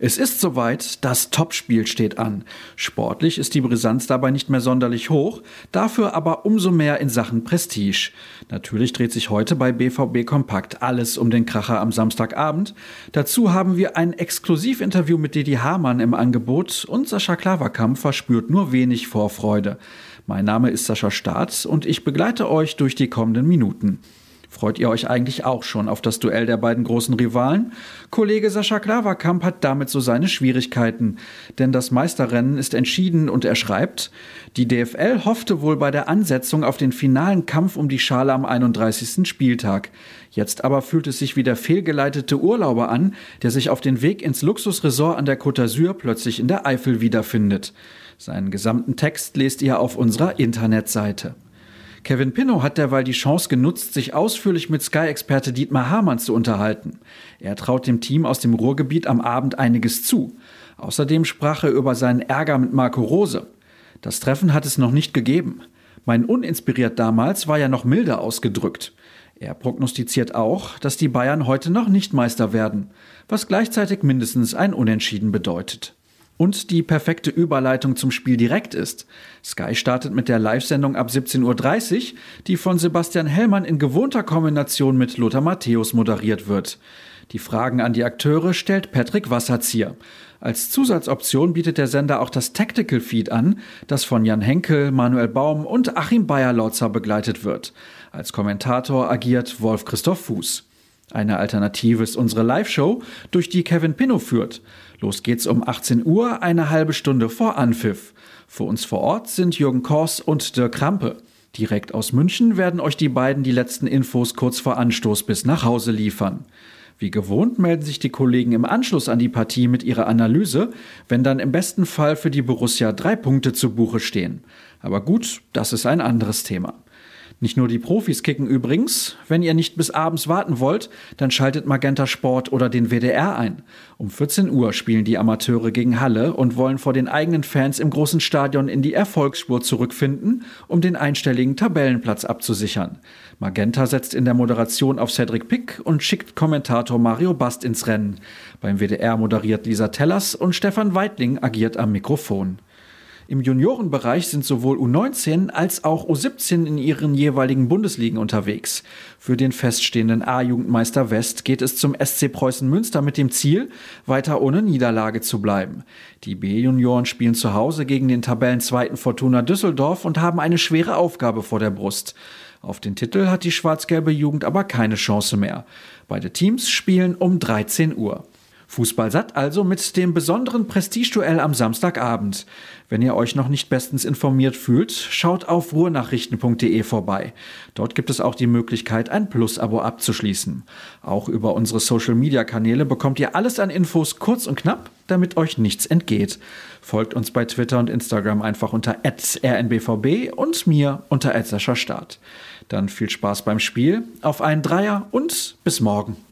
Es ist soweit, das Topspiel steht an. Sportlich ist die Brisanz dabei nicht mehr sonderlich hoch, dafür aber umso mehr in Sachen Prestige. Natürlich dreht sich heute bei BVB Kompakt alles um den Kracher am Samstagabend. Dazu haben wir ein Exklusivinterview mit Didi Hamann im Angebot und Sascha Klaverkamp verspürt nur wenig Vorfreude. Mein Name ist Sascha Staats und ich begleite euch durch die kommenden Minuten. Freut ihr euch eigentlich auch schon auf das Duell der beiden großen Rivalen? Kollege Sascha Klaverkamp hat damit so seine Schwierigkeiten, denn das Meisterrennen ist entschieden und er schreibt, die DFL hoffte wohl bei der Ansetzung auf den finalen Kampf um die Schale am 31. Spieltag. Jetzt aber fühlt es sich wie der fehlgeleitete Urlauber an, der sich auf den Weg ins Luxusresort an der Côte d'Azur plötzlich in der Eifel wiederfindet. Seinen gesamten Text lest ihr auf unserer Internetseite. Kevin Pinnow hat derweil die Chance genutzt, sich ausführlich mit Sky-Experte Dietmar Hamann zu unterhalten. Er traut dem Team aus dem Ruhrgebiet am Abend einiges zu. Außerdem sprach er über seinen Ärger mit Marco Rose. Das Treffen hat es noch nicht gegeben. Mein uninspiriert damals war ja noch milder ausgedrückt. Er prognostiziert auch, dass die Bayern heute noch nicht Meister werden, was gleichzeitig mindestens ein Unentschieden bedeutet und die perfekte Überleitung zum Spiel direkt ist. Sky startet mit der Live-Sendung ab 17.30 Uhr, die von Sebastian Hellmann in gewohnter Kombination mit Lothar Matthäus moderiert wird. Die Fragen an die Akteure stellt Patrick Wasserzieher. Als Zusatzoption bietet der Sender auch das Tactical Feed an, das von Jan Henkel, Manuel Baum und Achim Bayer-Lotzer begleitet wird. Als Kommentator agiert Wolf Christoph Fuß. Eine Alternative ist unsere Live-Show, durch die Kevin Pinnow führt. Los geht's um 18 Uhr, eine halbe Stunde vor Anpfiff. Für uns vor Ort sind Jürgen Kors und Dirk Krampe. Direkt aus München werden euch die beiden die letzten Infos kurz vor Anstoß bis nach Hause liefern. Wie gewohnt melden sich die Kollegen im Anschluss an die Partie mit ihrer Analyse, wenn dann im besten Fall für die Borussia drei Punkte zu Buche stehen. Aber gut, das ist ein anderes Thema. Nicht nur die Profis kicken übrigens. Wenn ihr nicht bis abends warten wollt, dann schaltet Magenta Sport oder den WDR ein. Um 14 Uhr spielen die Amateure gegen Halle und wollen vor den eigenen Fans im großen Stadion in die Erfolgsspur zurückfinden, um den einstelligen Tabellenplatz abzusichern. Magenta setzt in der Moderation auf Cedric Pick und schickt Kommentator Mario Bast ins Rennen. Beim WDR moderiert Lisa Tellers und Stefan Weidling agiert am Mikrofon. Im Juniorenbereich sind sowohl U19 als auch U17 in ihren jeweiligen Bundesligen unterwegs. Für den feststehenden A-Jugendmeister West geht es zum SC Preußen Münster mit dem Ziel, weiter ohne Niederlage zu bleiben. Die B-Junioren spielen zu Hause gegen den Tabellenzweiten Fortuna Düsseldorf und haben eine schwere Aufgabe vor der Brust. Auf den Titel hat die schwarz-gelbe Jugend aber keine Chance mehr. Beide Teams spielen um 13 Uhr. Fußball satt also mit dem besonderen Prestigeduell am Samstagabend. Wenn ihr euch noch nicht bestens informiert fühlt, schaut auf ruhrnachrichten.de vorbei. Dort gibt es auch die Möglichkeit, ein Plus-Abo abzuschließen. Auch über unsere Social-Media-Kanäle bekommt ihr alles an Infos kurz und knapp, damit euch nichts entgeht. Folgt uns bei Twitter und Instagram einfach unter rnbvb und mir unter Start. Dann viel Spaß beim Spiel, auf einen Dreier und bis morgen.